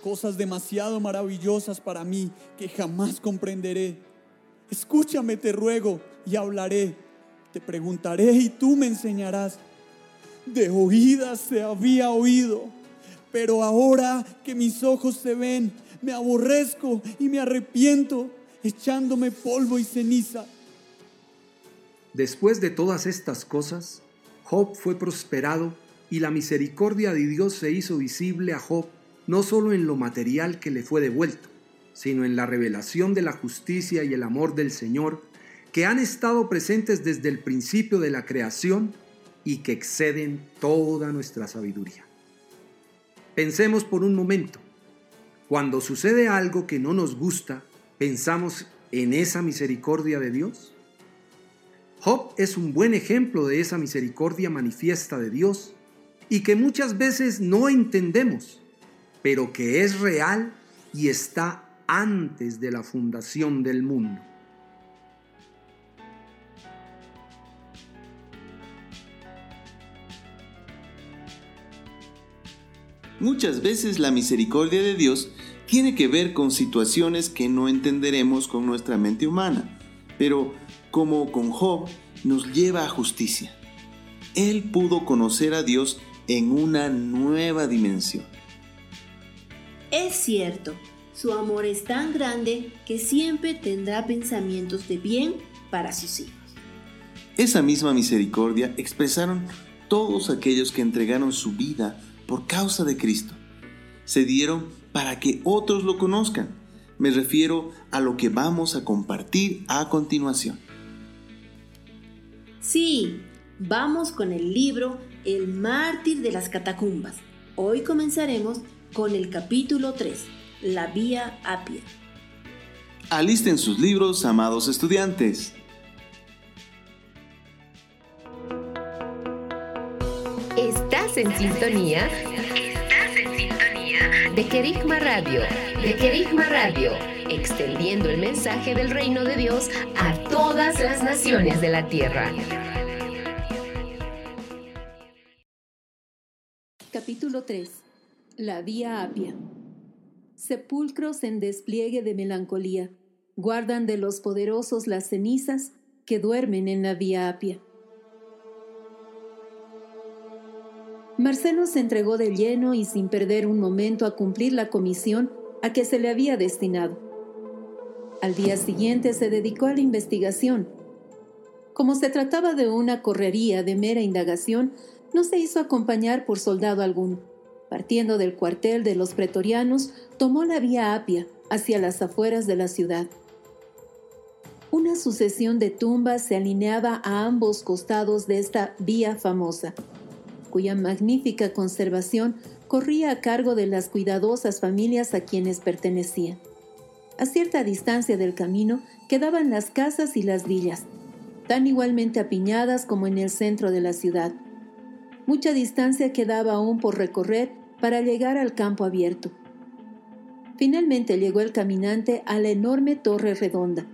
cosas demasiado maravillosas para mí que jamás comprenderé. Escúchame, te ruego, y hablaré. Te preguntaré y tú me enseñarás. De oídas se había oído, pero ahora que mis ojos se ven, me aborrezco y me arrepiento, echándome polvo y ceniza. Después de todas estas cosas, Job fue prosperado y la misericordia de Dios se hizo visible a Job no solo en lo material que le fue devuelto, sino en la revelación de la justicia y el amor del Señor que han estado presentes desde el principio de la creación y que exceden toda nuestra sabiduría. Pensemos por un momento, cuando sucede algo que no nos gusta, ¿pensamos en esa misericordia de Dios? Job es un buen ejemplo de esa misericordia manifiesta de Dios y que muchas veces no entendemos, pero que es real y está antes de la fundación del mundo. Muchas veces la misericordia de Dios tiene que ver con situaciones que no entenderemos con nuestra mente humana, pero como con Job nos lleva a justicia. Él pudo conocer a Dios en una nueva dimensión. Es cierto, su amor es tan grande que siempre tendrá pensamientos de bien para sus hijos. Esa misma misericordia expresaron todos aquellos que entregaron su vida por causa de Cristo. Se dieron para que otros lo conozcan. Me refiero a lo que vamos a compartir a continuación. Sí, vamos con el libro El mártir de las catacumbas. Hoy comenzaremos con el capítulo 3, La Vía Apia. Alisten sus libros, amados estudiantes. En sintonía. De Querigma Radio. De Querigma Radio. Extendiendo el mensaje del reino de Dios a todas las naciones de la tierra. Capítulo 3. La Vía Apia. Sepulcros en despliegue de melancolía. Guardan de los poderosos las cenizas que duermen en la Vía Apia. Marcelo se entregó de lleno y sin perder un momento a cumplir la comisión a que se le había destinado. Al día siguiente se dedicó a la investigación. Como se trataba de una correría de mera indagación, no se hizo acompañar por soldado alguno. Partiendo del cuartel de los pretorianos, tomó la vía Apia hacia las afueras de la ciudad. Una sucesión de tumbas se alineaba a ambos costados de esta vía famosa cuya magnífica conservación corría a cargo de las cuidadosas familias a quienes pertenecía. A cierta distancia del camino quedaban las casas y las villas, tan igualmente apiñadas como en el centro de la ciudad. Mucha distancia quedaba aún por recorrer para llegar al campo abierto. Finalmente llegó el caminante a la enorme torre redonda,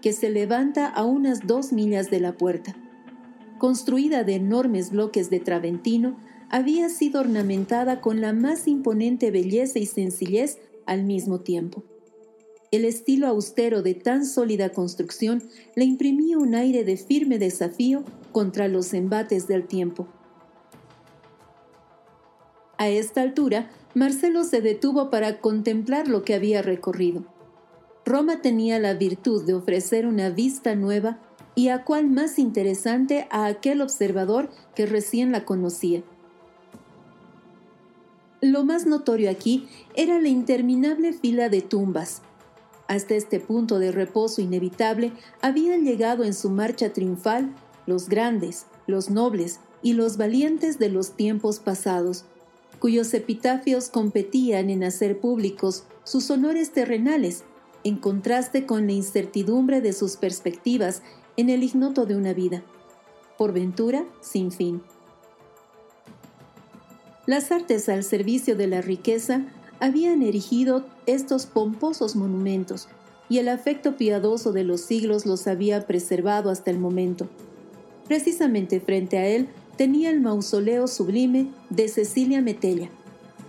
que se levanta a unas dos millas de la puerta construida de enormes bloques de traventino, había sido ornamentada con la más imponente belleza y sencillez al mismo tiempo. El estilo austero de tan sólida construcción le imprimía un aire de firme desafío contra los embates del tiempo. A esta altura, Marcelo se detuvo para contemplar lo que había recorrido. Roma tenía la virtud de ofrecer una vista nueva y a cuál más interesante a aquel observador que recién la conocía. Lo más notorio aquí era la interminable fila de tumbas. Hasta este punto de reposo inevitable habían llegado en su marcha triunfal los grandes, los nobles y los valientes de los tiempos pasados, cuyos epitafios competían en hacer públicos sus honores terrenales, en contraste con la incertidumbre de sus perspectivas en el ignoto de una vida, por ventura sin fin. Las artes al servicio de la riqueza habían erigido estos pomposos monumentos y el afecto piadoso de los siglos los había preservado hasta el momento. Precisamente frente a él tenía el mausoleo sublime de Cecilia Metella.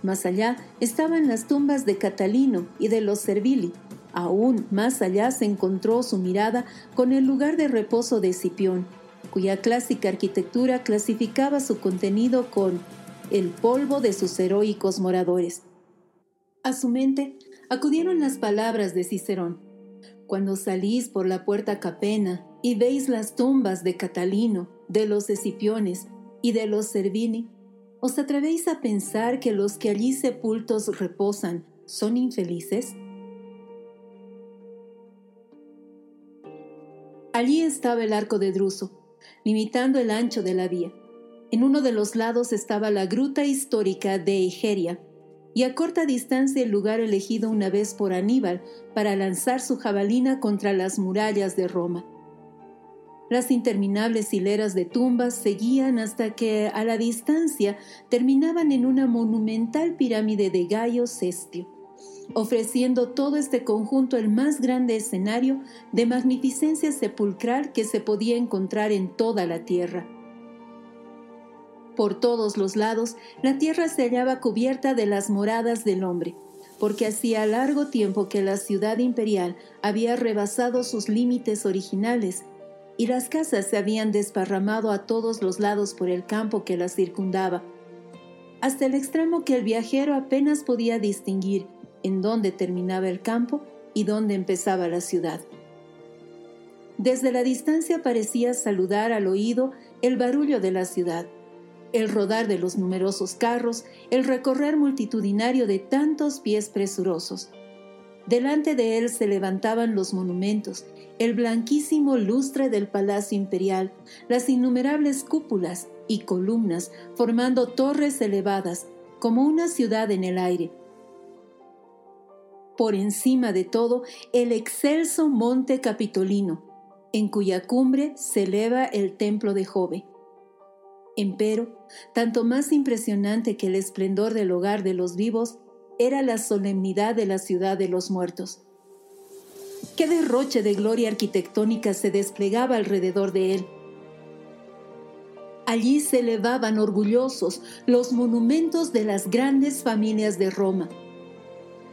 Más allá estaban las tumbas de Catalino y de los Servili, Aún más allá se encontró su mirada con el lugar de reposo de Escipión, cuya clásica arquitectura clasificaba su contenido con el polvo de sus heroicos moradores. A su mente acudieron las palabras de Cicerón. Cuando salís por la puerta capena y veis las tumbas de Catalino, de los Escipiones y de los Servini, ¿os atrevéis a pensar que los que allí sepultos reposan son infelices? Allí estaba el arco de Druso, limitando el ancho de la vía. En uno de los lados estaba la gruta histórica de Egeria, y a corta distancia el lugar elegido una vez por Aníbal para lanzar su jabalina contra las murallas de Roma. Las interminables hileras de tumbas seguían hasta que a la distancia terminaban en una monumental pirámide de Gallo Cestio, ofreciendo todo este conjunto el más grande escenario de magnificencia sepulcral que se podía encontrar en toda la tierra. Por todos los lados, la tierra se hallaba cubierta de las moradas del hombre, porque hacía largo tiempo que la ciudad imperial había rebasado sus límites originales y las casas se habían desparramado a todos los lados por el campo que las circundaba, hasta el extremo que el viajero apenas podía distinguir en dónde terminaba el campo y dónde empezaba la ciudad. Desde la distancia parecía saludar al oído el barullo de la ciudad, el rodar de los numerosos carros, el recorrer multitudinario de tantos pies presurosos. Delante de él se levantaban los monumentos, el blanquísimo lustre del Palacio Imperial, las innumerables cúpulas y columnas formando torres elevadas, como una ciudad en el aire. Por encima de todo, el excelso monte Capitolino, en cuya cumbre se eleva el templo de Jove. Empero, tanto más impresionante que el esplendor del hogar de los vivos, era la solemnidad de la ciudad de los muertos qué derroche de gloria arquitectónica se desplegaba alrededor de él. Allí se elevaban orgullosos los monumentos de las grandes familias de Roma.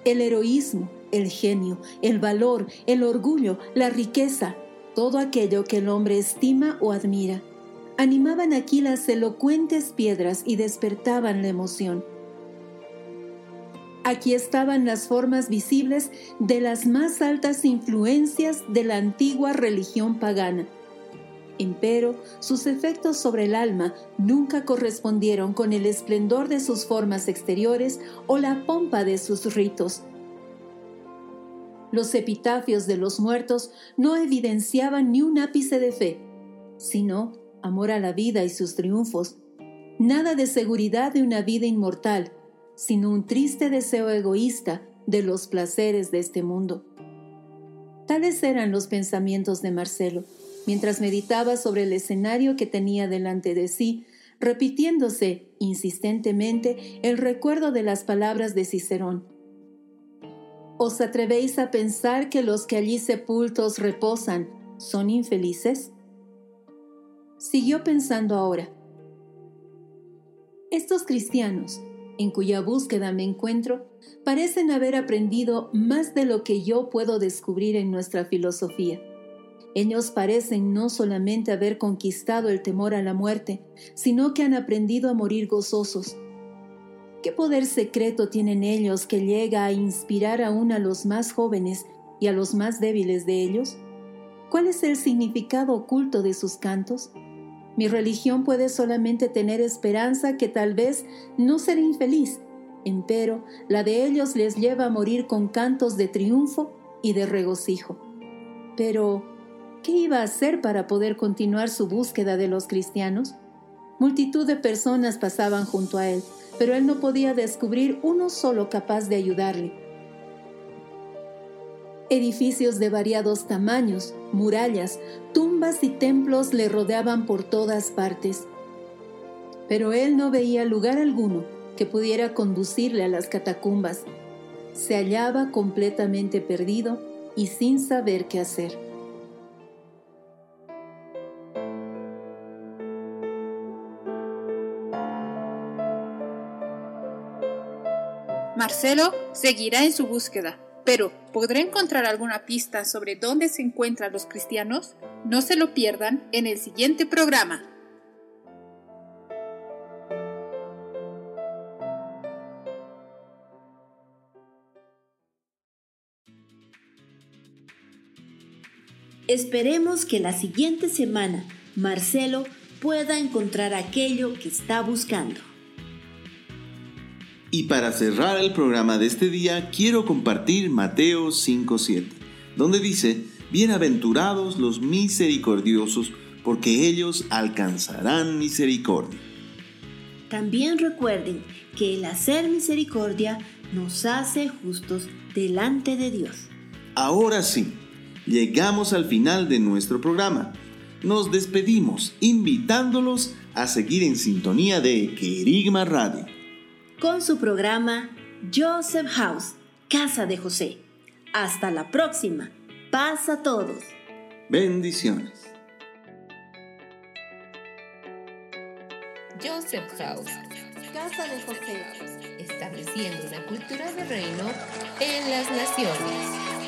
El heroísmo, el genio, el valor, el orgullo, la riqueza, todo aquello que el hombre estima o admira, animaban aquí las elocuentes piedras y despertaban la emoción. Aquí estaban las formas visibles de las más altas influencias de la antigua religión pagana. Empero, sus efectos sobre el alma nunca correspondieron con el esplendor de sus formas exteriores o la pompa de sus ritos. Los epitafios de los muertos no evidenciaban ni un ápice de fe, sino amor a la vida y sus triunfos, nada de seguridad de una vida inmortal, sino un triste deseo egoísta de los placeres de este mundo. Tales eran los pensamientos de Marcelo, mientras meditaba sobre el escenario que tenía delante de sí, repitiéndose insistentemente el recuerdo de las palabras de Cicerón. ¿Os atrevéis a pensar que los que allí sepultos reposan son infelices? Siguió pensando ahora. Estos cristianos, en cuya búsqueda me encuentro, parecen haber aprendido más de lo que yo puedo descubrir en nuestra filosofía. Ellos parecen no solamente haber conquistado el temor a la muerte, sino que han aprendido a morir gozosos. ¿Qué poder secreto tienen ellos que llega a inspirar aún a los más jóvenes y a los más débiles de ellos? ¿Cuál es el significado oculto de sus cantos? Mi religión puede solamente tener esperanza que tal vez no seré infeliz, empero la de ellos les lleva a morir con cantos de triunfo y de regocijo. Pero, ¿qué iba a hacer para poder continuar su búsqueda de los cristianos? Multitud de personas pasaban junto a él, pero él no podía descubrir uno solo capaz de ayudarle. Edificios de variados tamaños, murallas, tumbas y templos le rodeaban por todas partes. Pero él no veía lugar alguno que pudiera conducirle a las catacumbas. Se hallaba completamente perdido y sin saber qué hacer. Marcelo seguirá en su búsqueda pero, ¿podré encontrar alguna pista sobre dónde se encuentran los cristianos? No se lo pierdan en el siguiente programa. Esperemos que la siguiente semana Marcelo pueda encontrar aquello que está buscando. Y para cerrar el programa de este día, quiero compartir Mateo 5.7, donde dice, Bienaventurados los misericordiosos, porque ellos alcanzarán misericordia. También recuerden que el hacer misericordia nos hace justos delante de Dios. Ahora sí, llegamos al final de nuestro programa. Nos despedimos invitándolos a seguir en sintonía de Querigma Radio. Con su programa Joseph House, Casa de José. Hasta la próxima. Paz a todos. Bendiciones. Joseph House, Casa de José, estableciendo una cultura de reino en las naciones.